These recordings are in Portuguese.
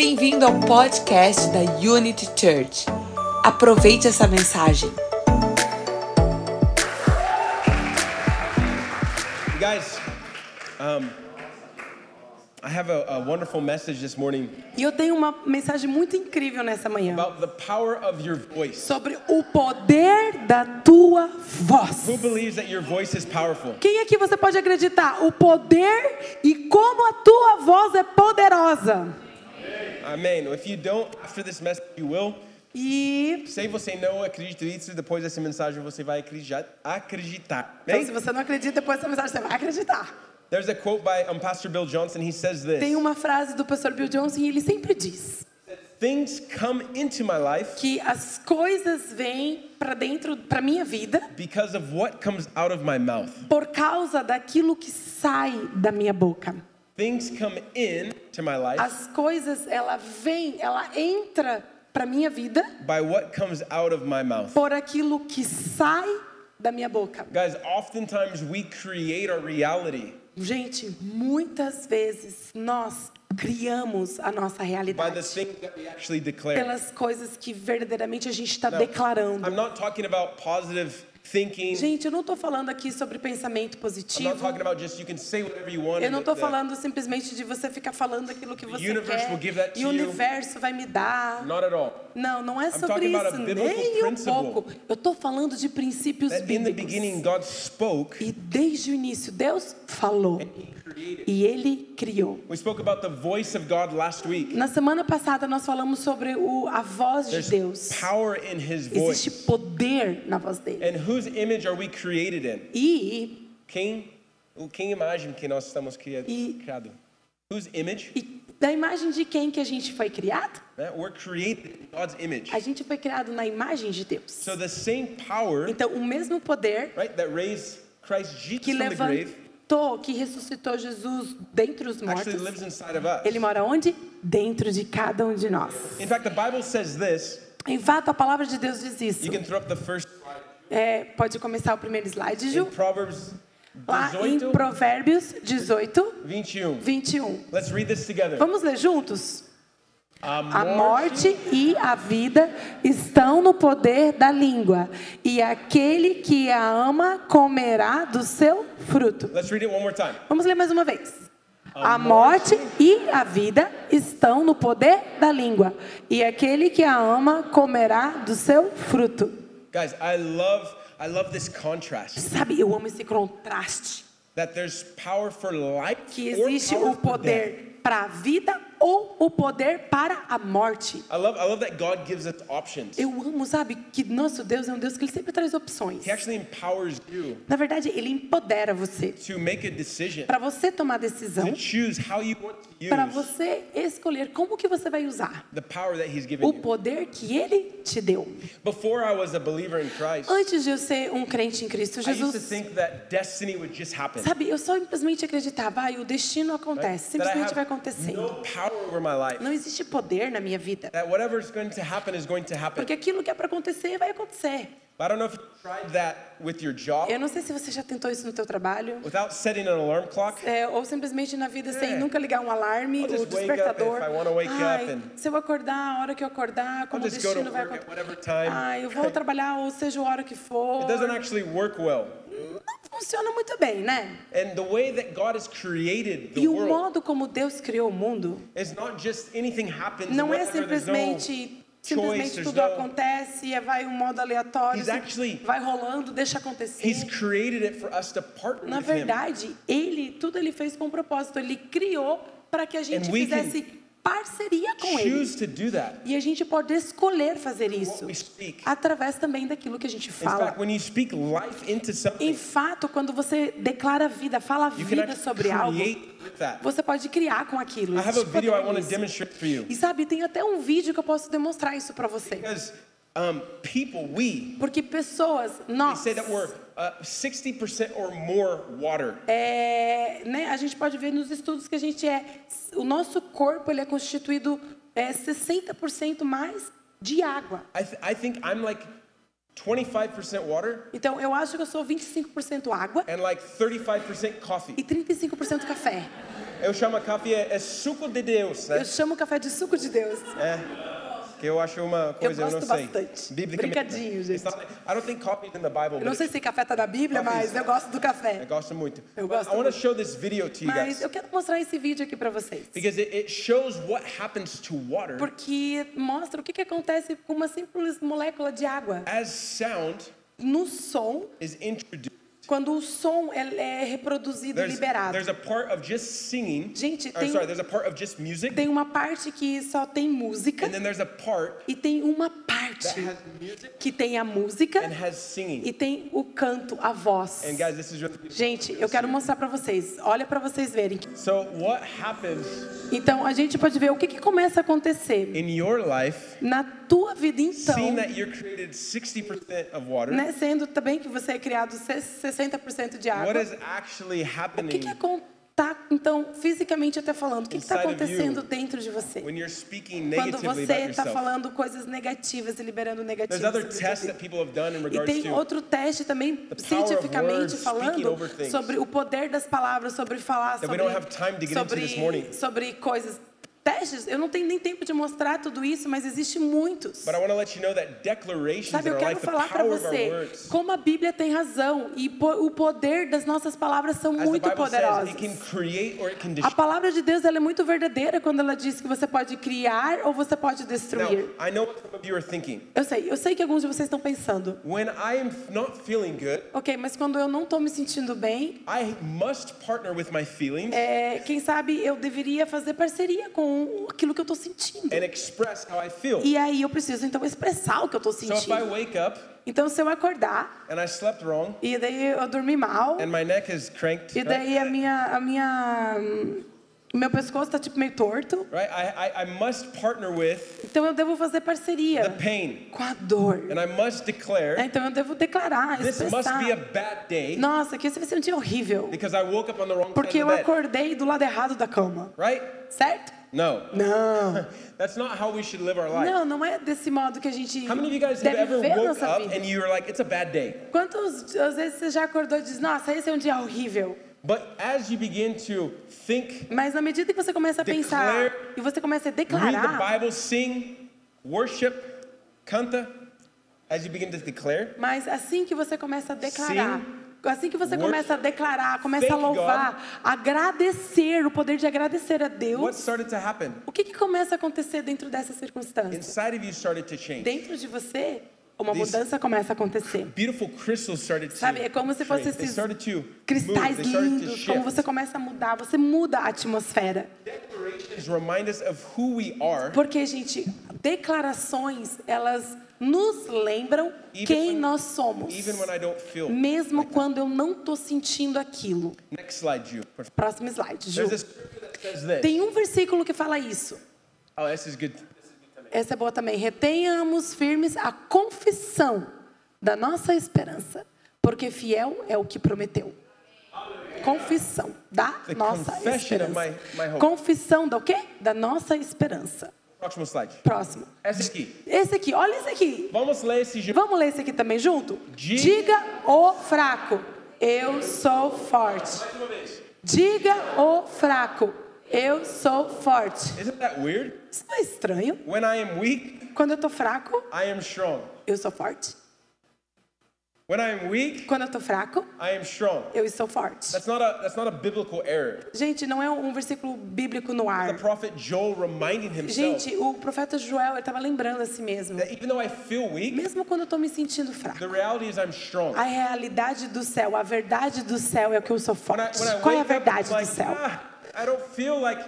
Bem-vindo ao podcast da Unity Church. Aproveite essa mensagem. You guys, um, I have a, a wonderful message this morning E eu tenho uma mensagem muito incrível nessa manhã about the power of your voice. sobre o poder da tua voz. Who believes that your voice is powerful? Quem aqui você pode acreditar? O poder e como a tua voz é poderosa. Amen. If you don't, after this message, you will. E Se você não acredita nisso, depois dessa mensagem você vai acreditar. acreditar. então, Amém? se você não acredita, depois dessa mensagem você vai acreditar. There's a quote by um, Pastor Bill Johnson. He says this Tem uma frase do pastor Bill Johnson e ele sempre diz Things come into my life que as coisas vêm para dentro, para minha vida, because of what comes out of my mouth. por causa daquilo que sai da minha boca. Things come in to my life As coisas, ela vem, ela entra para minha vida by what comes out of my mouth. por aquilo que sai da minha boca. Guys, oftentimes we create our reality Gente, muitas vezes nós criamos a nossa realidade pelas coisas que verdadeiramente a gente está declarando. I'm not talking about positive thinking. Gente, eu não estou falando aqui sobre pensamento I'm positivo. not talking about just you can say whatever you want. Eu não estou falando simplesmente de você ficar falando aquilo que você quer e o universo vai me dar. Not at all. Não, não é sobre isso, nem um pouco. Eu estou falando de princípios That in the bíblicos. beginning God spoke. E desde o início Deus falou e Ele criou. We spoke about the voice of God last week. Na semana passada nós falamos sobre o, a voz de There's Deus. power in His Existe poder na voz dele. Whose image are we created in? E, Quem, quem imagem que nós estamos cria- E- criado? Whose image? e da imagem de quem que a gente foi criado? Né? We're created in God's image. A gente foi criado na imagem de Deus. So the same power, Então, o mesmo poder right, that raised Christ Jesus que from the grave levantou, que ressuscitou Jesus dentre os mortos, ele mora onde? Dentro de cada um de nós. In fact, the Bible says this. Em fato, a palavra de Deus diz isso. You can throw up the first. É, pode começar o primeiro slide, Ju. Lá em 18, Provérbios 18, 21. 21. Let's read this together. Vamos ler juntos? A A morte e a vida estão no poder da língua, e aquele que a ama comerá do seu fruto. Let's read it one more time. Vamos ler mais uma vez. A morte e a vida estão no poder da língua, e aquele que a ama comerá do seu fruto. Guys, I love I love this contrast. Sabe, eu amo esse contraste. That there's power for life que existe o poder para a vida ou o poder para a morte. I love I love that God gives us options. Eu amo, sabe, que nosso Deus é um Deus que ele sempre traz opções. He actually empowers you Na verdade, ele empodera você to make a decision, para você tomar decisão, to choose how you want to para você escolher como que você vai usar the power that He's given o you. poder que ele te deu. Before I was a believer in Christ, Antes de eu ser um crente em Cristo I used to Jesus, think that destiny would just happen. sabe, eu simplesmente acreditava, ah, o destino acontece, simplesmente vai have acontecendo. no power. Não existe poder na minha vida, That whatever's going to happen is going to happen. porque aquilo que é para acontecer vai acontecer. I don't know if you tried that with your job Eu não sei se você já tentou isso no teu trabalho, without setting an alarm clock. é, ou simplesmente na vida sem É. nunca ligar um alarme, I'll o just wake up despertador. Ai, up and- se eu acordar a hora que eu acordar, como o destino vai acontecer. Ai, eu vou trabalhar, ou seja, a hora que for. It doesn't actually work well. Não funciona muito bem, né? And the way that God has created the E o modo como Deus criou o mundo is not just anything happens. não é simplesmente simplesmente tudo acontece e vai um modo aleatório, vai rolando, deixa acontecer. He's created it for us to partner Na verdade, ele tudo ele fez com um propósito, ele criou para que a gente fizesse parceria com ele. E a gente pode escolher fazer isso através também daquilo que a gente fala. Em fato, quando você declara vida, fala vida sobre algo, você pode criar com aquilo. I have a Existe video I poder want to nisso. demonstrate for you. E sabe, tem até um vídeo que eu posso demonstrar isso para você. Um, people, we, Porque pessoas, they nós, say that we're uh, 60% or more water. é, né, a gente pode ver nos estudos que a gente é, o nosso corpo ele é constituído é, 60% mais de água. I, th- I think I'm like 25% water, Então eu acho que eu sou 25% água and like 35% coffee. e 35% café. Eu chamo café é suco de Deus, né? Eu chamo café de suco de Deus. Que eu acho uma coisa, eu, gosto não sei. bastante. Biblicamente. Brincadinho, gente. not- I don't think coffee in the Bible, Eu não sei se café tá na Bíblia, mas eu gosto do café. eu gosto muito. Eu But gosto I want to muito. show this video to you Mas guys eu quero mostrar esse vídeo aqui pra vocês. because it, it shows what happens to water Porque mostra o que, que acontece com uma simples molécula de água. as sound No som, is introduced. Quando o som é, é reproduzido e liberado. there's a part of just singing. Gente, tem- sorry, there's a part of just music, Tem uma parte que só tem música and then there's a part e tem uma parte that has music que tem a música and has singing. e tem o canto, a voz. And guys, this is really Gente, eu quero mostrar pra vocês. Olha pra vocês verem. so. What happens Então a gente pode ver o que, que começa a acontecer in your life? na tua vida então. Seeing that you're created 60% of water. Né, sendo também que você é criado se- 60% de água. O que que está, então, fisicamente até falando, o que está acontecendo dentro de você? when you're speaking Quando você está falando coisas negativas e liberando negativas. E tem outro teste também, cientificamente falando, sobre o poder das palavras, sobre falar sobre, sobre, sobre coisas. Testes, eu não tenho nem tempo de mostrar tudo isso, mas existe muitos. But I want to let you know that declarations Sabe, eu quero falar para você como a Bíblia tem razão e o poder das nossas palavras são muito poderosas. A palavra de Deus ela é muito verdadeira quando ela diz que você pode criar ou você pode destruir. I know what some of you are thinking. Eu sei, eu sei que alguns de vocês estão pensando, When I am not feeling good, ok, mas quando eu não estou me sentindo bem, I must partner with my feelings é, quem sabe eu deveria fazer parceria com aquilo que eu estou sentindo. and express how I feel. E aí eu preciso então expressar o que eu estou So if I sentindo. wake up Então se eu acordar and I slept wrong e daí eu dormi mal and my neck is cranked, e right? daí a minha a minha meu pescoço está tipo meio torto, right? I, I, I must partner with então eu devo fazer the parceria pain com a dor. and I must declare É, Então eu devo declarar, this must expressar. be a bad day Nossa, que esse vai ser um dia horrível. because I woke up on the wrong Porque eu the acordei do lado errado da cama. right? Certo? No. Não. That's not how we should live our life. Não, não é desse modo que a gente How many of you guys have deve ever ver woke nossa up vida. and you were like, it's a bad day? Quantas às vezes você já acordou e diz, nossa, esse é um dia horrível. But as you begin to think, Mas na medida que você começa a pensar Declare, e você começa a read the declarar, Bible, sing, worship, canta, as you begin to declare, mas assim que você começa a declarar, assim que você começa a declarar, começa a louvar, agradecer, o poder de agradecer a Deus, o que, que começa a acontecer dentro dessa circunstância? Inside of you started to change. Dentro de você, uma mudança começa a acontecer. Beautiful crystals started to Sabe, é como se fossem esses cristais lindos, como você começa a mudar, você muda a atmosfera. Porque, gente, declarações, elas nos lembram Even quem when- nós somos. Mesmo quando eu não estou sentindo aquilo. Next slide, Ju. Próximo slide, Ju. Tem um versículo que fala isso. Oh, this is good. Essa é boa também. Retenhamos firmes a confissão da nossa esperança, porque fiel é o que prometeu. Confissão da The nossa esperança. my- my hope. Confissão da o quê? Da nossa esperança. Próximo slide. Próximo. Esse aqui. Esse aqui, olha esse aqui. Vamos ler esse junto. Vamos ler esse aqui também junto? Diga- Diga o fraco, eu sou forte. Mais uma vez. Diga o fraco, eu sou forte. Isn't that weird? Isso não é estranho? When I am weak, Quando eu tô fraco, I am strong. eu sou forte. When I am weak, Quando eu tô fraco, I am strong. eu estou forte. That's not a that's not a biblical error. Gente, não é um versículo bíblico no The ar. prophet Joel reminding himself Gente, o profeta Joel, estava lembrando a si mesmo. that even though I feel weak, Mesmo quando eu tô me sentindo fraco. the reality is I'm strong. A realidade do céu, a verdade do céu é que eu sou When I, forte. when I Qual é a up, verdade it's do like, céu? ah, I don't feel like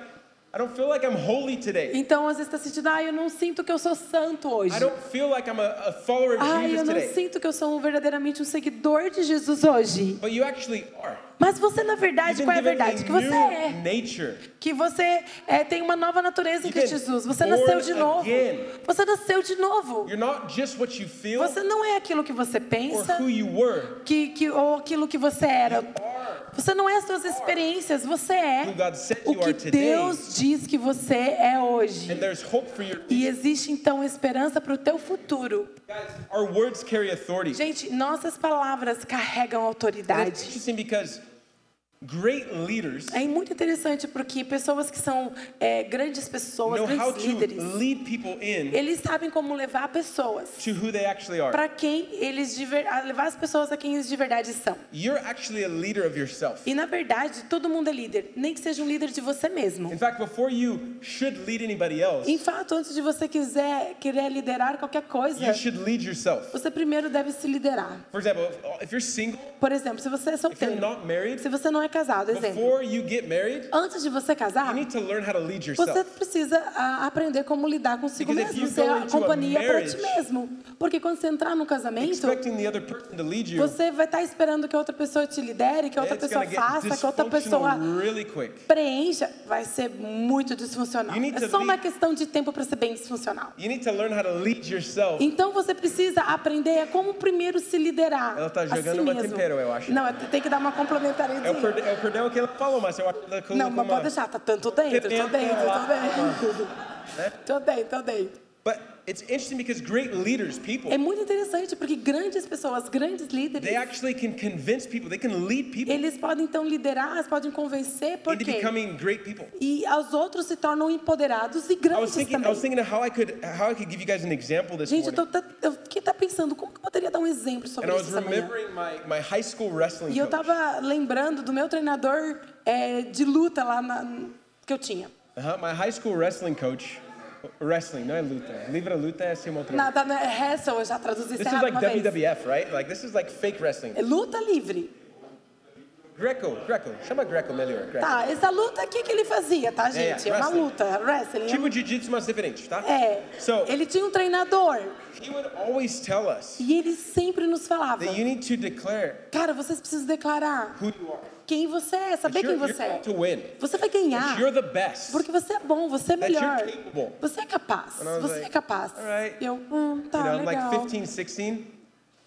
I don't feel like I'm holy today. Então, às vezes está sentindo, ah, eu não sinto que eu sou santo hoje. I don't feel like I'm a, a follower of Ah, eu Jesus não today. sinto que eu sou verdadeiramente um seguidor de Jesus hoje. But you actually are. Mas você, na verdade, qual é a verdade? Que você é. nature. Que você é, tem uma nova natureza em Cristo Jesus. Você nasceu de novo. again. Você nasceu de novo. You're not just what you feel Você não é aquilo que você or pensa who you were. que, que, ou aquilo que você era. You are Você não é as suas experiências, você é o que. Deus diz que você é hoje. E existe então esperança para o teu futuro. Gente, nossas palavras carregam autoridade. interesting because great leaders É muito interessante porque pessoas que são é, grandes pessoas, grandes líderes, lead people in eles sabem como levar pessoas to who they actually are. para quem eles levar as pessoas a quem eles de verdade são. You're actually a leader of yourself. E na verdade, todo mundo é líder, nem que seja um líder de você mesmo. In fact, before you should lead anybody else, Em fato, antes de você quiser querer liderar qualquer coisa, you should lead yourself. você primeiro deve se liderar. For example, if- if you're single, Por exemplo, se você é if you're solteiro, not married, se você não é casado, exemplo, married, antes de você casar, Você precisa ah, aprender como lidar consigo Because mesmo, ser a companhia para ti mesmo. Porque quando você entrar no casamento, you, você vai estar esperando que outra pessoa te lidere, que outra pessoa faça, que outra pessoa really preencha. Vai ser muito disfuncional. É só uma questão de tempo para ser bem disfuncional. Então você precisa aprender a como primeiro se liderar. Ela tá a si jogando uma tempero, eu acho. Não, tem que dar uma complementariedade. É o perde- é o perdão que ela falou, mas eu acho que ela Não, mas uma- pode deixar, tá tanto dentro, tô dentro, lá. tô dentro. Né? Tô dentro, tô dentro. But it's interesting because great leaders, people, É muito interessante porque grandes pessoas, grandes líderes, they actually can convince people, they can lead people eles podem então liderar, eles podem convencer, into quê? becoming great people. E os outros se tornam empoderados e I was grandes thinking, I também. was thinking of how I could, how I could give you guys an example this Gente, eu, morning. tô, tá- eu fiquei tá pensando, como que eu poderia dar um exemplo sobre I isso was essa manhã? remembering my, my high school wrestling E eu coach. tava lembrando do meu treinador é, de luta lá na- que eu tinha. Uh-huh, my high school wrestling coach, wrestling, não é luta. Livre luta é assim uma outra. Na, tá na wrestle, eu já traduzi This isso is errado like uma vez. WWF, right? Like this is like fake wrestling. É luta livre. Greco, Greco, chama Greco melhor. Greco. Tá, essa luta aqui que ele fazia, tá, gente? É, uma wrestling. luta, wrestling. é Tipo jiu-jitsu, mas diferente, tá? É. So, Ele tinha um treinador he would always tell us e ele sempre nos falava: that you need to declare Cara, vocês precisam declarar who you are. Quem você é, saber quem você é. Você vai ganhar. Porque você é bom, você é melhor. Você é capaz. Você é capaz. right. Eu, hum, tá legal. 15, 16.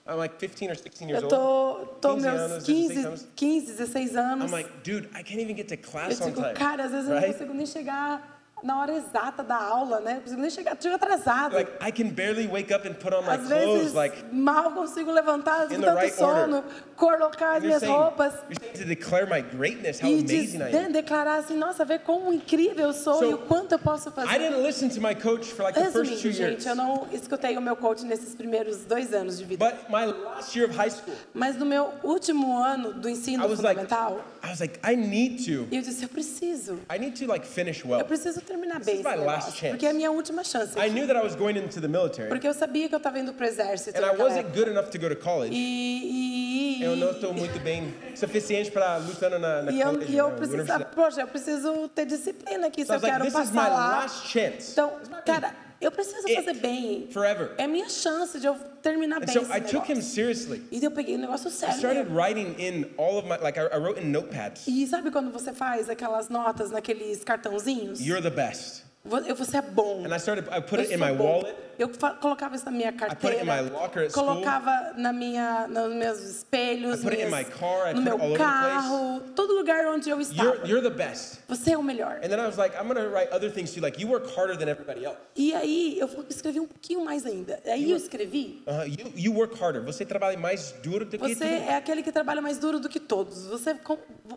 I'm like 15 or 16 years Eu tô, tô 15 meus anos, 16 15, anos. 15, 16 anos. I'm like, dude, I can't even get to Eu on digo, time. cara, às vezes eu não consigo nem chegar na hora exata da aula, né? Consigo nem chegar, chego atrasado. Like, I can barely wake up and put on my Às clothes. vezes, Like, mal consigo levantar, the tanto right sono, colocar as minhas saying, roupas to declare my greatness, how e amazing I de- am. declarar assim, nossa, ver como incrível eu sou So, e o quanto eu posso I fazer. didn't listen to my coach for like the first Resumindo, two years. gente, eu não escutei o meu coach nesses primeiros dois anos de vida. But my last year of high school, Mas no meu último ano do ensino I was like, fundamental, I was like, I need to, eu disse, eu preciso. I need to like finish Eu well. preciso terminar This bem is my last negócio, chance. porque é a minha última chance. I knew that I was going into the military, Porque eu sabia que eu estava indo pro exército and I wasn't época. good enough to go to college. E, e, Eu não estou muito bem suficiente para lutando na, na e eu, college, e eu universidade. poxa, eu preciso ter disciplina aqui se So I eu like, quero this is my passar lá. last chance. Então, cara, eu preciso It. fazer bem. Forever. É minha chance de eu terminar And bem so esse I took him negócio. seriously. E eu peguei o negócio I sério. started mesmo. writing in all of my, like I, I wrote in notepads. E sabe quando você faz aquelas notas naqueles cartãozinhos? You're the best. Você é bom. And I started, I put Eu it in my wallet. Eu colocava isso na minha put it carteira. in my locker at school. colocava na minha, nos meus espelhos, I put it in minhas- my car, I no meu all over the carro, todo lugar onde eu estava. You're, you're the best. Você é o melhor. And then I was like, I'm gonna write other things too. Like you work harder than everybody else. E aí eu escrevi um pouquinho mais ainda. Aí eu escrevi. Uh, you, you work harder. Você trabalha mais duro do que Você é aquele que trabalha mais duro do que todos. Você,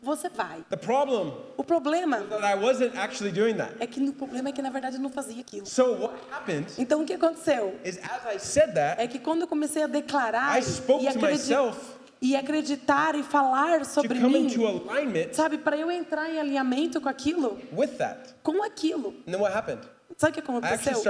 você vai. The problem O problema that I wasn't actually doing that. é que o problema é que na verdade não fazia aquilo. So what happened Então o que aconteceu? is as I said that, É que quando eu comecei a declarar e, to acredi- myself e acreditar e falar to sobre mim, sabe, para eu entrar em alinhamento com aquilo, with that. com aquilo. And then what happened? Sabe o que aconteceu?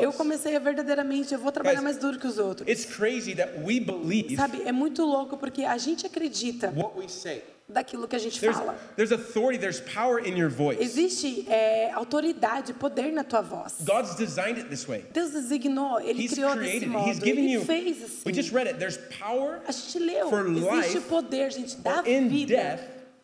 Eu comecei a verdadeiramente, eu vou trabalhar mais duro que os outros. It's crazy that we believe Sabe, é muito louco porque a gente acredita what we say. Daquilo que a gente There's, fala. there's authority, there's power in your voice. Existe é, autoridade, poder na tua voz. God's designed it this way. Deus designou, Ele He's criou desse created it. modo, He's given Ele you. fez assim. We just read it. There's power A gente leu, for existe life poder, gente, da vida death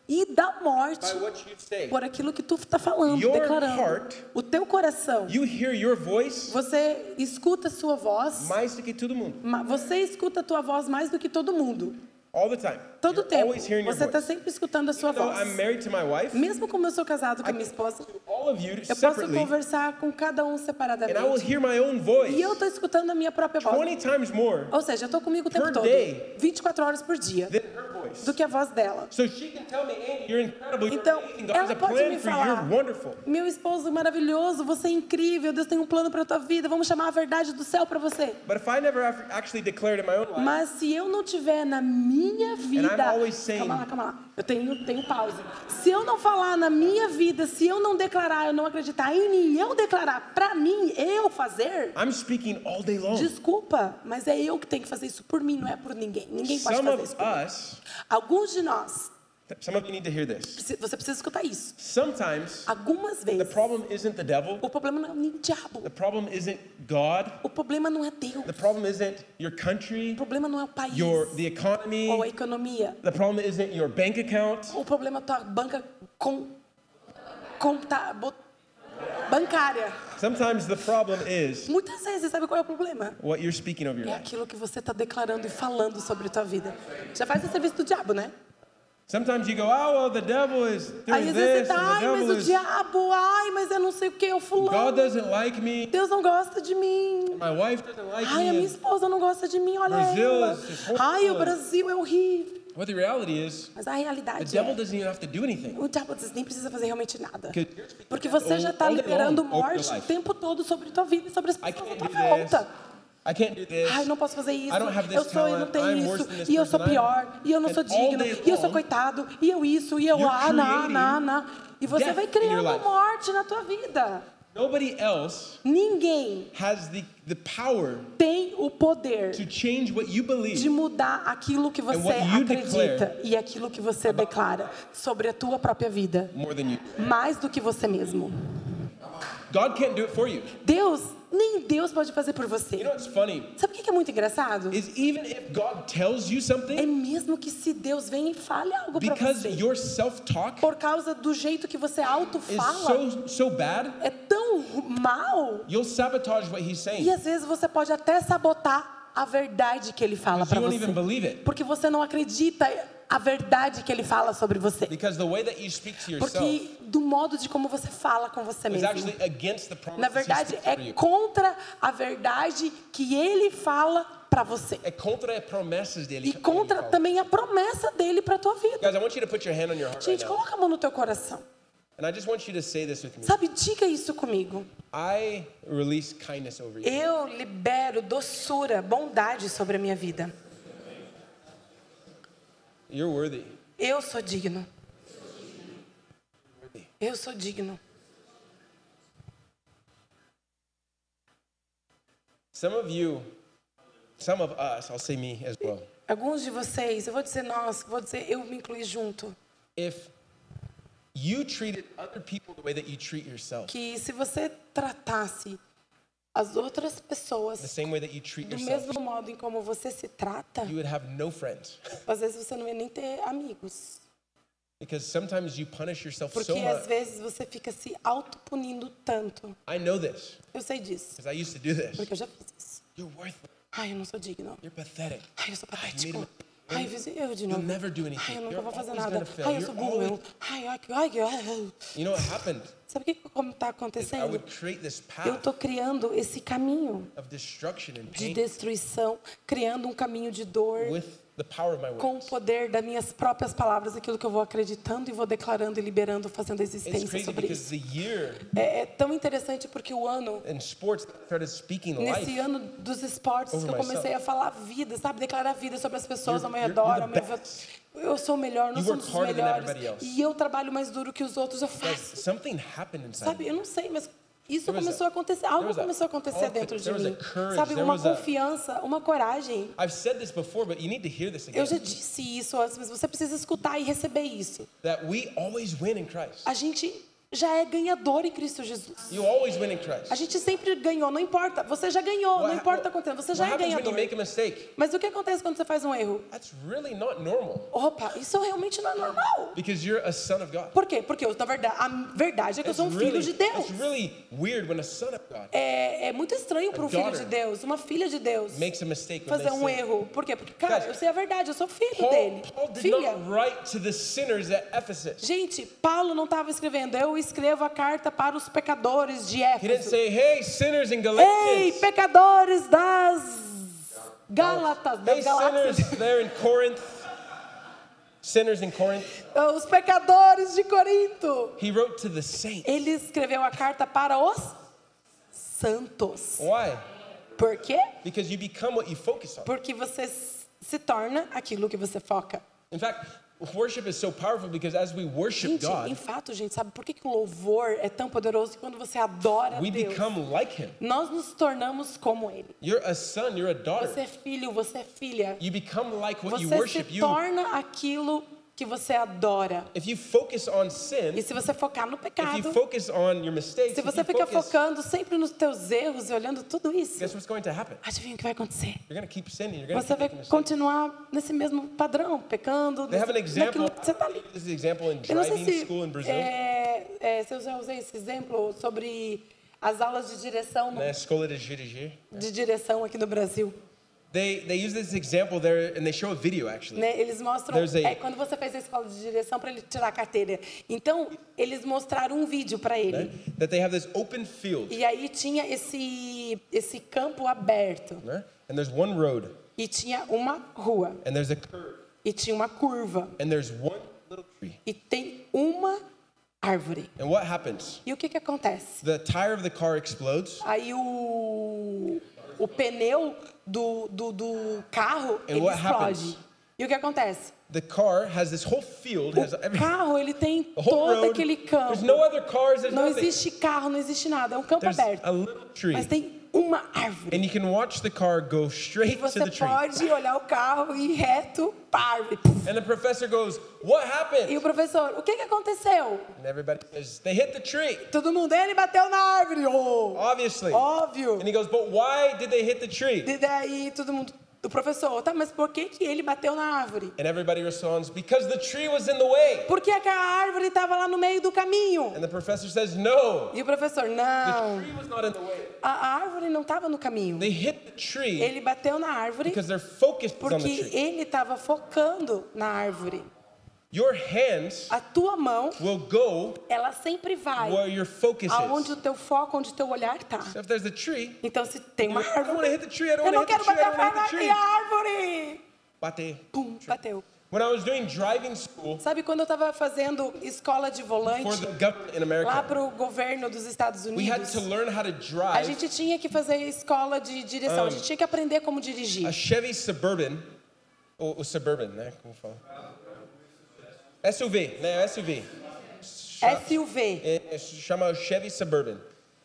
e da morte by what you say. por aquilo que tu está falando, Your declarando. heart- o teu coração, You hear your voice você escuta a sua voz, mais do que todo mundo. você escuta a tua voz mais do que todo mundo. all the time. Todo tempo. Você está sempre escutando a sua voz. Wife, Mesmo como eu sou casado com a minha esposa, eu posso conversar com cada um and I will separadamente. hear my own voice E eu estou escutando a minha própria voz. 20 times more Ou seja, eu estou comigo o tempo todo. day. 24 horas por dia. Do que a voz dela. So she can tell me, Andy, you're incredible, you're Então, ela pode me falar. Meu esposo maravilhoso, você é incrível, Deus tem um plano para a tua vida, vamos chamar a verdade do céu para você. Mas se eu não tiver na minha vida, Saying- calma lá, calma lá, eu tenho, tenho pausa. Se eu não falar na minha vida, se eu não declarar, eu não acreditar em mim, eu declarar para mim, eu fazer, I'm speaking all day long. desculpa, mas é eu que tenho que fazer isso por mim, não é por ninguém. Ninguém pode Some fazer isso por mim. Alguns de nós, some of you need to hear this. você precisa escutar isso. Sometimes Algumas the vezes, problem isn't the devil, o problema não é o diabo, the problem isn't God, o problema não é Deus, the problem isn't your o country, problema não é o país your the ou a economy, economia. the problem isn't your bank account. O problema é tua banca com, conta, bancária. Sometimes the problem is Muitas vezes, sabe qual é o problema? what you're speaking over your É aquilo que você está declarando e falando sobre a tua vida. Já faz o serviço do diabo, né? Sometimes you go, oh well, the devil is Aí doing às vezes você this, tá, the ai, mas o is diabo, ai, mas eu não sei o que, God fulano. doesn't like me, Deus não gosta de mim. my wife doesn't like Ai, a minha me. esposa não gosta de mim, olha Brasil ela. Ai, o Brasil é horrível. What the reality is, Mas a the realidade devil é, doesn't even have to do anything. o diabo nem precisa fazer realmente nada. Porque você já está liberando morte o life. tempo todo sobre a tua vida e sobre as pessoas à tua volta. I can't do this. Ai, não posso fazer isso. I don't have this Eu sou, eu não tenho isso. E eu sou pior. E eu não sou digno. E eu sou coitado. E eu isso. E eu ah, creating não, não. E você vai criando morte na tua vida. Nobody else Ninguém has the, the power tem o poder to change what you de believe mudar aquilo que você acredita e aquilo que você declara sobre a tua própria vida. more than you. Mais do que você mesmo. God can't do it for you. Deus, nem Deus pode fazer por você. You know what's funny? Sabe o que é muito engraçado? Is even if God tells you É something, mesmo que se Deus vem e fale algo para because você, your self-talk por causa do jeito que você is auto-fala, so so bad, é tão mal, you'll sabotage what He's e saying às vezes você pode até sabotar a verdade que ele fala para você. even believe it. Porque você não acredita a verdade que ele fala sobre você. Because the way that you speak to yourself Porque do modo de como você fala com você mesmo. Na verdade, é contra a verdade que ele fala para você. É contra as promessas dele. E contra também a promessa dele para tua vida. Guys, I want you to put your hand on your heart right Gente, now. coloca a mão no teu coração. Sabe, diga isso comigo. I release kindness over you. Eu libero doçura, bondade sobre a minha vida. Eu sou digno. Eu sou digno. Some of you, some of us, I'll say me as well. Alguns de vocês, eu vou dizer nós, vou dizer eu me incluí junto, If you treated other people the way that you treat yourself, que se você tratasse as outras the pessoas same way that you treat do yourself, mesmo modo em como você se trata, you would have no friends. às vezes você não ia nem ter amigos. Because sometimes you punish yourself Porque so às much. vezes você fica se autopunindo tanto. I know this Eu sei disso, because I used to do this. porque eu já fiz isso. You're worthless. Ai, eu não sou digno. You're pathetic. Ai, eu sou patético. Ai, eu de You'll novo. never do anything. Ai, eu nunca You're vou fazer nada. Ai, eu sou burro. always-. Ai, ai, ai, ai. You know what happened? Sabe o que como está acontecendo? Eu estou criando esse caminho of destruction and de destruição, criando um caminho de dor with com o poder das minhas próprias palavras, aquilo que eu vou acreditando e vou declarando e liberando, fazendo existência sobre isso. É, é tão interessante porque o ano Nesse ano dos esportes que eu comecei a falar vida, sabe? Declarar vida sobre as pessoas ao meu redor, ao meu. Eu sou melhor, nós somos os melhores. E eu trabalho mais duro que os outros, eu faço. Sabe, eu não sei, mas isso There começou a a- acontecer, algo começou a acontecer dentro de mim. Sabe, uma confiança, uma coragem. I've said this before, but you need to hear this again. Eu já disse isso antes, mas você precisa escutar e receber isso. That we always win in Christ. A gente já é ganhador em Cristo Jesus. You always win in Christ. A gente sempre ganhou, não importa. Você já ganhou, não What- importa o que what- acontece. Você já é ganhador. Mas o que acontece quando você faz um erro? That's really not normal Opa, isso realmente não é normal. because you're a son of God. Por quê? Porque eu, na verdade, a verdade é que eu It's sou um filho really, de Deus. really weird when a son of God É, é muito estranho para um filho de Deus, uma filha de Deus, makes a mistake when fazer um erro. Por quê? Porque, cara, Guys, eu sei a verdade, eu sou filho Paul, dele. Paul Filha. Gente, Paulo não estava escrevendo, eu escrevo a carta para os pecadores de He didn't Éfeso. say, hey, sinners in Ei, pecadores das Gálatas, Hey, das Galáxias. sinners there in Corinth. Sinners in Corinth. Os pecadores de Corinto. He wrote to the saints. Ele escreveu a carta para os santos. Why? Por quê? Because you become what you focus on. Porque você se torna aquilo que você foca. In fact, worship is so powerful because as we worship Gente, God, em fato, gente, sabe por que, que o louvor é tão poderoso quando você adora we Deus, become like Him. nós nos tornamos como Ele. You're a son, you're a Você daughter. é filho, você é filha. You become like what you Você worship. se You, torna aquilo que você adora. if you focus on E sin, se você focar no if you pecado, focus on your mistakes, se você you fica focus, focando sempre nos teus erros e olhando tudo isso, adivinha o que vai acontecer? Sinning. Você vai continuar nesse mesmo padrão, pecando, nesse- naquilo que você está ali. This is the example in Eu não sei driving se, school in Brazil. é, é, se eu já usei esse exemplo sobre as aulas de direção, no- Na escola de dirigir. de direção aqui no Brasil. They, they use this example there and they show a video actually. né? Eles mostram a- é, quando você faz a escola de direção para ele tirar a carteira. Então, eles mostraram um vídeo para ele. né? That they have this open field. E aí tinha esse, esse campo aberto. né? And there's one road E tinha uma rua. and there's a curve E tinha uma curva. and there's one little tree. E tem uma árvore. And what happens? E o que, que acontece? The tire of the car explodes Aí o, o pneu do, do, do carro And ele explode. E o que acontece? the car has this whole field, O carro ele tem todo road. aquele campo. There's no other cars, there's Não nothing. existe carro, não existe nada. É um campo There's aberto. Mas tem uma árvore. And you can watch the car go E straight to você the tree. pode olhar o carro e ir reto para a árvore. And the professor goes, What E happened? o professor, o que, que aconteceu? And everybody says, They hit the tree, Todo mundo, ele bateu na árvore. Oh, obviously. óbvio. And he goes, But why did they hit the tree? E daí todo mundo, o professor, tá, mas por que, que ele bateu na árvore? And everybody responds, Because the tree was in the way. Porque a árvore estava lá no meio do caminho. And the professor says, No, E o professor, the não, tree was not in the way. a árvore não estava no caminho. They hit the tree Ele bateu na árvore because was on the porque tree. ele estava focando na árvore. Your hands A tua mão, will go ela sempre vai where your focus aonde o is. teu foco, onde o teu olhar está. So if there's a tree, Então, se tem uma I don't want to árvore, hit the tree, I don't eu não want to hit quero bater a don't want to hit the na tree. minha árvore. Bate. Pum, bateu. When I was doing driving school Sabe quando eu estava fazendo escola de volante in lá America, para o governo dos Estados we had Unidos? to learn how to A drive gente tinha que fazer escola de direção, a Um, gente tinha que aprender como dirigir. a Chevy Suburban, ou, ou Suburban, né? Como fala? SUV, né? SUV. SUV, É, é, chama Chevy Suburban.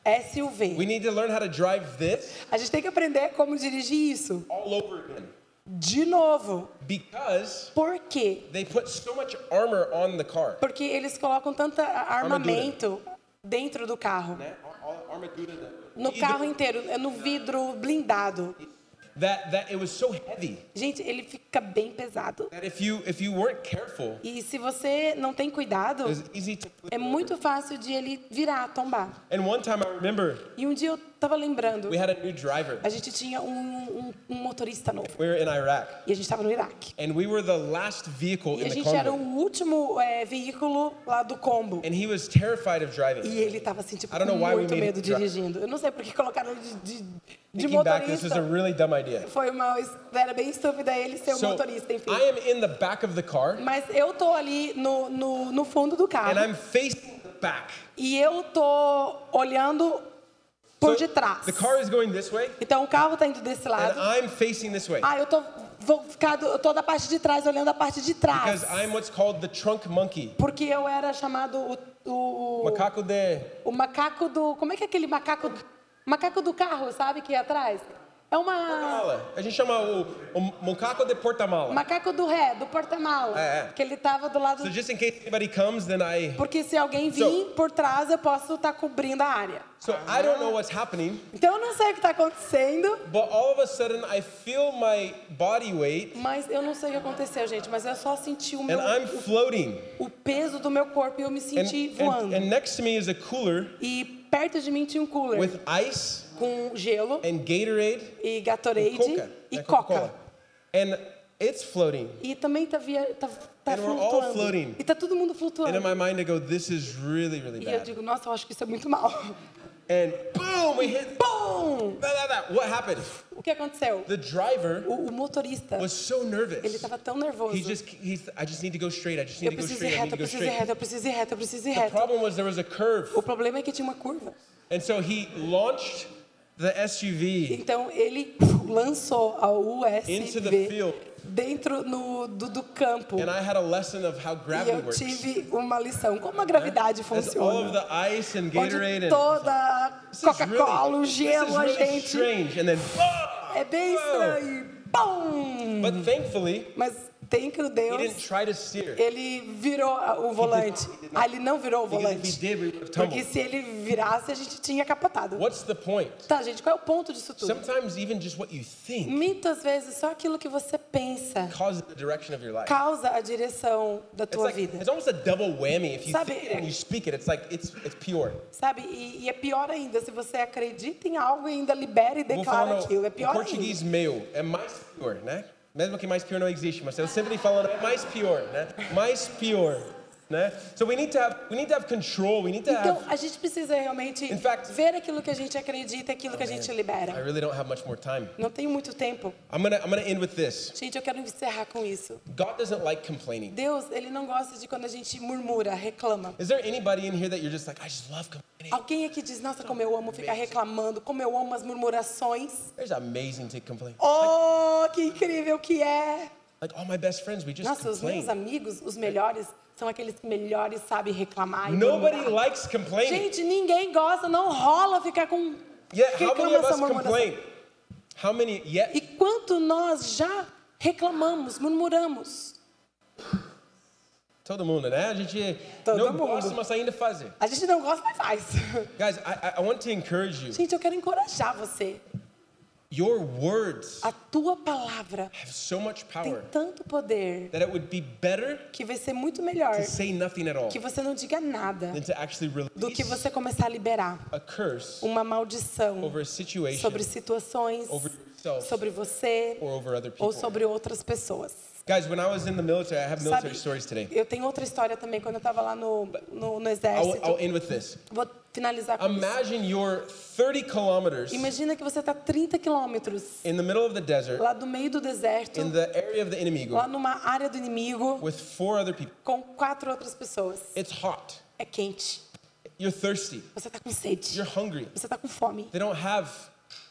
We SUV. need to learn how to drive this A gente tem que aprender como dirigir isso. all over again De novo. because Por quê? they put so much armor on the car. Porque eles colocam tanto armamento dentro do carro. né? Armadura, né? No carro inteiro, é no vidro blindado. That that it was so heavy Gente, ele fica bem pesado. that if you if you weren't careful, E se você não tem cuidado, é muito fácil de ele virar, tombar. And one time I remember E um dia eu tava lembrando, we had a new driver. a gente tinha um, um- um motorista novo. We were in Iraq, E a gente estava no Iraque. and we were the last vehicle E in a gente era o último é, veículo lá do combo. And he was terrified of driving. E ele tava assim, tipo, com muito medo dirigindo. Eu não sei porque colocaram ele de, de, de Thinking back, motorista. really. Foi uma era bem estúpida ele ser o So motorista, enfim. I am in the back of the car, Mas eu tô ali no, no, no fundo do carro. and I'm facing the back. E eu tô olhando por So detrás. The car is going this way, Então o carro tá indo desse and lado. I'm facing this way Ah, eu tô vou ficar do- eu tô da parte de trás olhando a parte de trás. because I'm what's called the trunk monkey. Porque eu era chamado o, o, Macaco de o macaco do. Como é que é aquele macaco? Macaco do carro, sabe? Que é atrás. É uma Porta-mala. A gente chama o, o macaco de porta-mala. macaco do ré, do porta-mala. É, é. Que ele tava do lado. So just in case anybody comes, then I. Porque se alguém vir So- por trás, eu posso estar cobrindo a área. So I don't know what's happening, Então eu não sei o que está acontecendo, but all of a sudden I feel my body weight mas eu não sei o que aconteceu, gente. Mas eu só senti o meu and I'm floating. o peso do meu corpo e eu me And, senti and, voando. and next to me is a cooler E perto de mim tinha um cooler with ice com gelo and Gatorade e Gatorade Coca. e né, Coca. And it's floating. E também tá, via, tá, tá And we're all flutuando. floating. E tá todo mundo And in flutuando. my mind I go, this is really, really E eu bad. digo, nossa, eu acho que isso é muito mal. And boom, we hit. Bom! That, that, that. What happened? O que aconteceu? The driver O, o motorista, was so ele nervous. estava tão nervoso. He just, he's, I just need to go straight. I just need Eu to go preciso ir straight. I reto, need eu to go preciso ir straight. reto, eu preciso ir reto, eu preciso ir The reto. problem was there was a curve. O problema é que tinha uma curva. And so he launched the SUV Então ele lançou a Into the USV field. dentro no, do, do campo. and I had a lesson of how E gravity eu works. tive uma lição. Como a gravidade all of funciona. the ice and Gatorade Onde and toda a This is Coca-Cola, o this gelo, is a really gente. strange. And then, É bem estranho. Pum! but thankfully, Mas he didn't Deus, try to steer. ele virou o volante. Ah, ele não virou o volante. Porque se ele virasse, a gente tinha capotado. What's the point? Tá, gente, qual é o ponto disso tudo? Sometimes even just what you think Muitas vezes só aquilo que você pensa causes the direction of your life. causa a direção da It's tua vida. it's almost a double whammy. If you Sabe- think it and you speak it, it's like it's it's pure. Sabe? E, é pior ainda, se você acredita em algo e ainda libera e declara aquilo. É pior o português ainda. meu é mais pior, né? Mesmo que mais pior não existe, mas eu sempre falando mais pior, né? Mais pior, né? So we need to have we need to have control. We need to Então, have. a gente precisa realmente fact- ver aquilo que a gente acredita aquilo que a gente I libera. really don't have much more time. Não tenho muito tempo. I'm gonna I'm gonna end with this. Gente, eu quero encerrar com isso. God doesn't like complaining. Deus, ele não gosta de quando a gente murmura, reclama. Is there anybody in here that you're just like I just love complaining? Alguém aqui diz, nossa, como eu amo ficar reclamando, como eu amo as murmurações. It's amazing to complain. Oh, que incrível que é! Like all my best friends, we just Nossa, os complain. meus amigos, os melhores, são aqueles que melhores sabem reclamar Nobody likes complaining. Gente, ninguém gosta, não rola ficar com reclamação, us murmuração. complain? How many yet E quanto nós já reclamamos, murmuramos. Todo mundo, né? A gente Todo não mundo. gosta, mas ainda faz. A gente não gosta, mas faz. Guys, I- I want to encourage you. Gente, eu quero encorajar você. Your words A tua palavra have so much tem power tanto poder that it would be better que vai ser muito melhor to say nothing at all que você não diga nada than to actually do que release você começar a liberar a curse uma maldição over a situation sobre situações, over yourself sobre você or over other ou people. sobre outras pessoas. Guys, when I was in the military, I have military Sabe, stories today. eu tenho outra história também quando eu estava lá no, no, no I'll, exército. I'll end with this. Vou finalizar com isso. Imagine you're 30 kilometers Imagina que você está 30 quilômetros in the middle of the desert, lá do meio do deserto, in the area of the inimigo, lá numa área do inimigo, with four other people. com quatro outras pessoas. It's hot. É quente. You're thirsty. Você está com sede. You're hungry. Você está com fome. They don't have,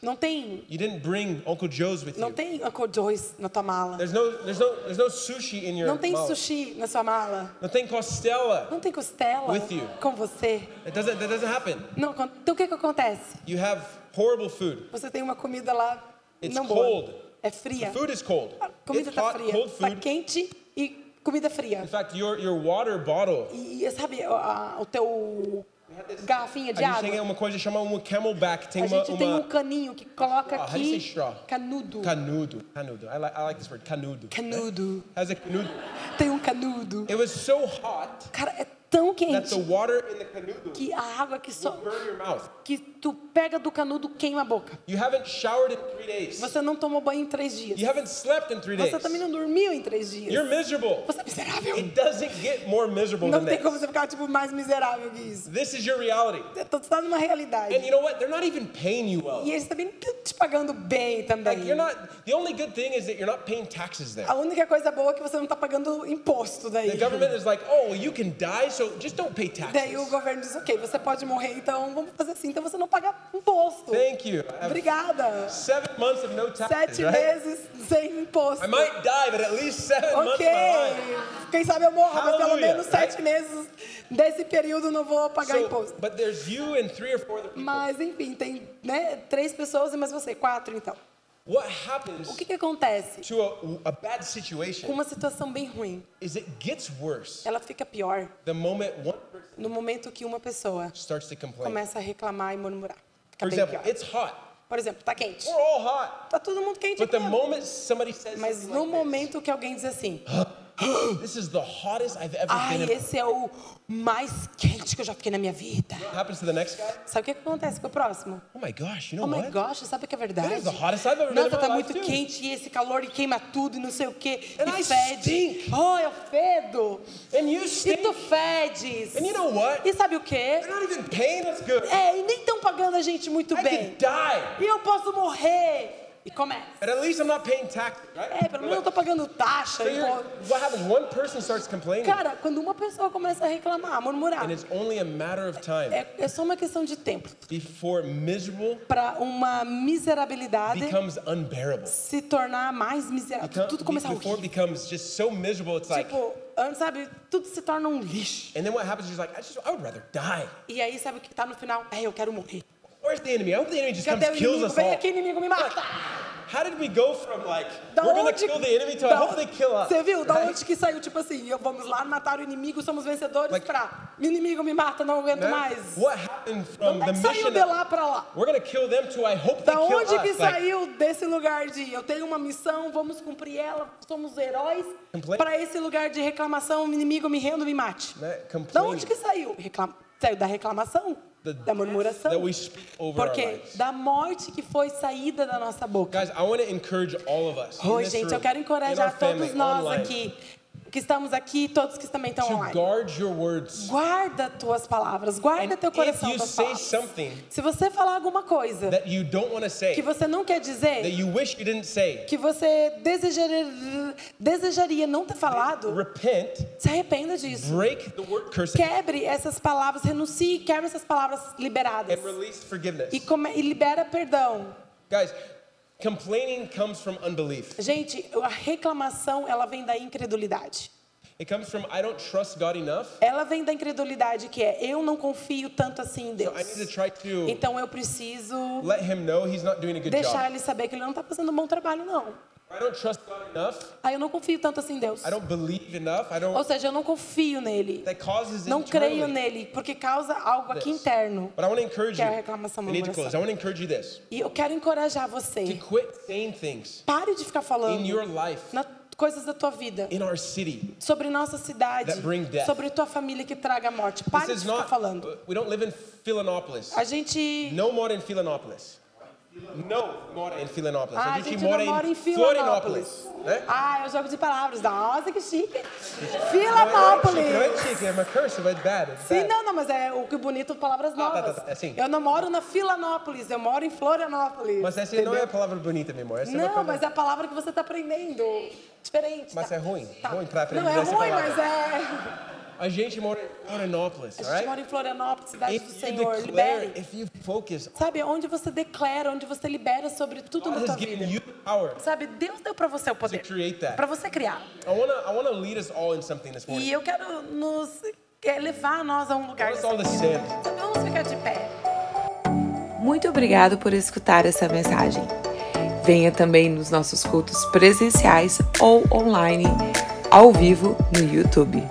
Não tem, you didn't bring Uncle Joe's with não you. tem Uncle Joe's na tua mala. There's no, there's no, there's no sushi in your Não tem mouth. sushi na sua mala. Não tem costela. Não tem costela With you. com você. It doesn't, that doesn't happen. Não, então o que que acontece? You have horrible food. Você tem uma comida lá It's não boa. cold. É The fria. food is cold. A comida tá hot, fria. cold Tá food. quente e comida fria. In fact, your, your water bottle, E sabe a- o teu garrafinha de a gente tem água? uma coisa chamada um camelback. Tem A uma, gente tem um uma caninho que coloca say aqui canudo. canudo. Canudo. I like, I like this word, canudo. Canudo. Has a canudo. Tem um canudo. It was so hot Cara, é tão that quente the water in the canudo que a água que só burn your mouth. que tu pega do canudo queima a boca. You haven't showered in three days. Você não tomou banho em três dias. You haven't slept in three days. Você também não dormiu em três dias. You're miserable. Você é miserável. It doesn't get more miserable Não than tem this. como você ficar tipo mais miserável que isso. This is your reality. Está numa realidade. And you know what? They're not even paying you well. E eles também não estão te pagando bem também. Like you're not. The only good thing is that you're not paying taxes there. A única coisa boa é que você não está pagando imposto daí. The government is like, oh, you can die, so just don't pay Daí o taxes. governo diz, ok, você pode morrer, então vamos fazer assim, então você não paga imposto. Thank you. Obrigada. seven months of no taxes, Sete right? meses sem imposto. I might die, but at least seven months Ok, of my life. quem sabe eu morro, mas pelo menos sete right? meses desse período não vou pagar So, imposto. but there's you and three or four other people. Mas enfim, tem né, três pessoas e mais você, quatro então. What happens O que, que acontece to a, a bad com situation uma situação bem ruim? is it gets worse Ela fica pior the moment no momento que uma pessoa starts to complain. começa a reclamar e murmurar. Fica For bem example, pior. it's hot. Por exemplo, tá quente. We're all hot. Tá todo mundo quente But the aqui. mesmo. moment somebody says Mas no momento que alguém diz assim, this is the hottest I've ever ai, been esse é o mais quente que eu já fiquei na minha vida. What happens to the next guy? Sabe o que, que acontece com o próximo? Oh my gosh, you know Oh my what? gosh, sabe o que é verdade? That is the hottest I've ever Nossa, tá my muito too. quente e esse calor e queima tudo e não sei o. And e I fede. stink. Oh, eu fedo. And you E stink. tu fedes. And you know what? E sabe o quê? They're not even paying us good. É, e nem estão pagando a gente muito I bem. could die. E eu posso morrer. E começa. But at least I'm not paying tax, right? É, pelo menos eu tô pagando taxa. So what happens? One person starts complaining, Cara, quando uma pessoa começa a reclamar, a murmurar, and it's only a matter of time é, é só uma questão de tempo before miserable para uma miserabilidade becomes unbearable. se tornar mais miserável. Become- Tudo começa a before it becomes just so miserable, it's like, Tipo, antes, sabe, tudo se torna um lixo. and then what happens is you're like, I just, I would rather die. E aí, sabe o que tá no final? É, eu quero morrer. Where's the enemy? I hope the enemy just comes Cadê o kills us Vem all. aqui, inimigo, me mata! How did we go from like, Da we're gonna onde- kill the enemy to I da- hope they kill us? Você viu? Da Right? onde que saiu, tipo assim, vamos lá matar o inimigo, somos vencedores Like- pra inimigo me mata, não aguento Né? mais. What happened from é the que saiu de lá pra lá? We're gonna kill them to I hope they Da kill onde que us. Like, saiu desse lugar de eu tenho uma missão, vamos cumprir ela, somos heróis, para esse lugar de reclamação, inimigo me rendo, me mate. Da onde que saiu? Reclam... Saiu da reclamação, da murmuração. that we speak over our Porque lives. da morte que foi saída da nossa boca. Guys, I want to encourage all of us. Oi, gente, room, eu quero encorajar our family, todos nós online, aqui, que estamos aqui, todos que também estão online. Guarda tuas palavras, guarda And teu coração das say palavras. Se você falar alguma coisa to que say, você não quer dizer, say, que você desejaria, desejaria não ter falado, repent, se arrependa disso. break the word curse, Quebre essas palavras, renuncie, quebre essas palavras liberadas. E, come- e libera perdão. Guys, complaining comes from unbelief. Gente, a reclamação, ela vem da incredulidade. It comes from I don't trust God enough, Ela vem da incredulidade que é eu não confio tanto assim em so Deus. To Então eu preciso let Him know He's not doing a good deixar job. ele saber que ele não está fazendo um bom trabalho, não. I don't trust God enough. Ah, eu não confio tanto assim em Deus. I don't believe enough. I Ou seja, eu não confio nele. That causes Não creio nele, porque causa algo aqui interno. But I want to encourage Que é a reclamação, you this: E eu quero encorajar to você. quit saying things Pare de ficar falando in your life, na coisas da tua vida, in our city. sobre nossa cidade, that bring death. sobre tua família que traga morte. Pare de ficar not. falando. We don't live in Philanopolis. A gente No more in Philanopolis. No more in Philanopolis. Ah, a gente gente não mora em Florianópolis. Florianópolis. Né? Ah, é o jogo de palavras. Nossa, que chique. Não é Filanópolis. chique, não é chique, é uma curse, but it's bad. Sim, não, não, mas é o que bonito, palavras Ah, tá, novas. tá, tá, é sim. Eu não moro na Filanópolis, eu moro em Florianópolis. Mas essa não é a entendeu? palavra bonita, meu amor. Essa é Não, coisa- mas é a palavra que você está aprendendo. Diferente. Mas tá? é ruim. Tá. Ruim pra aprender Não, é ruim, palavra. mas é. A gente mora em Florianópolis, A gente mora em Florianópolis, cidade do If you Senhor. declare, Libere. if you focus, Sabe, onde você declara, onde você libera sobre tudo na God tua has given vida. you power Sabe, Deus deu para você o to poder. Para você criar. I wanna, I wanna lead us all in something this E morning. eu quero nos quer levar nós a um lugar. Então vamos ficar de pé. Muito obrigado por escutar essa mensagem. Venha também nos nossos cultos presenciais ou online, ao vivo no YouTube.